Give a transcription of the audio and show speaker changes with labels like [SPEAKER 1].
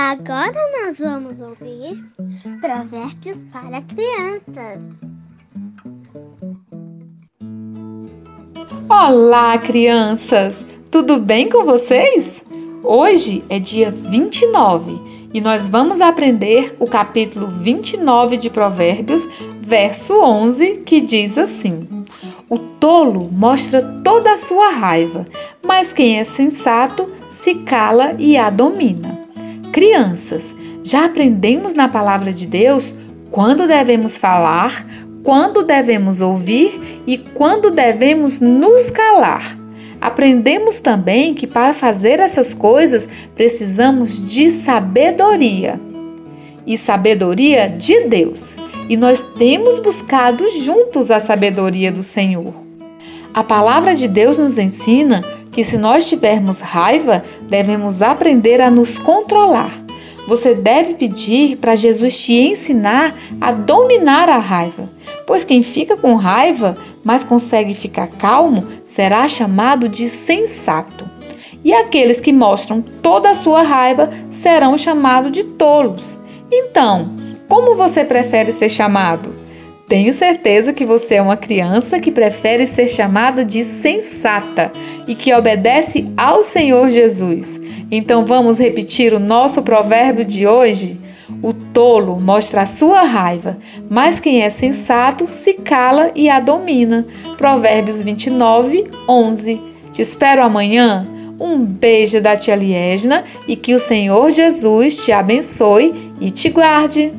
[SPEAKER 1] Agora nós vamos ouvir Provérbios para Crianças.
[SPEAKER 2] Olá, crianças! Tudo bem com vocês? Hoje é dia 29 e nós vamos aprender o capítulo 29 de Provérbios, verso 11, que diz assim: O tolo mostra toda a sua raiva, mas quem é sensato se cala e a domina. Crianças, já aprendemos na palavra de Deus quando devemos falar, quando devemos ouvir e quando devemos nos calar. Aprendemos também que para fazer essas coisas precisamos de sabedoria e sabedoria de Deus. E nós temos buscado juntos a sabedoria do Senhor. A palavra de Deus nos ensina que se nós tivermos raiva, devemos aprender a nos controlar. Você deve pedir para Jesus te ensinar a dominar a raiva, pois quem fica com raiva, mas consegue ficar calmo, será chamado de sensato. E aqueles que mostram toda a sua raiva serão chamados de tolos. Então, como você prefere ser chamado? Tenho certeza que você é uma criança que prefere ser chamada de sensata e que obedece ao Senhor Jesus. Então vamos repetir o nosso provérbio de hoje? O tolo mostra a sua raiva, mas quem é sensato se cala e a domina. Provérbios 29, 11. Te espero amanhã. Um beijo da tia Liesna e que o Senhor Jesus te abençoe e te guarde.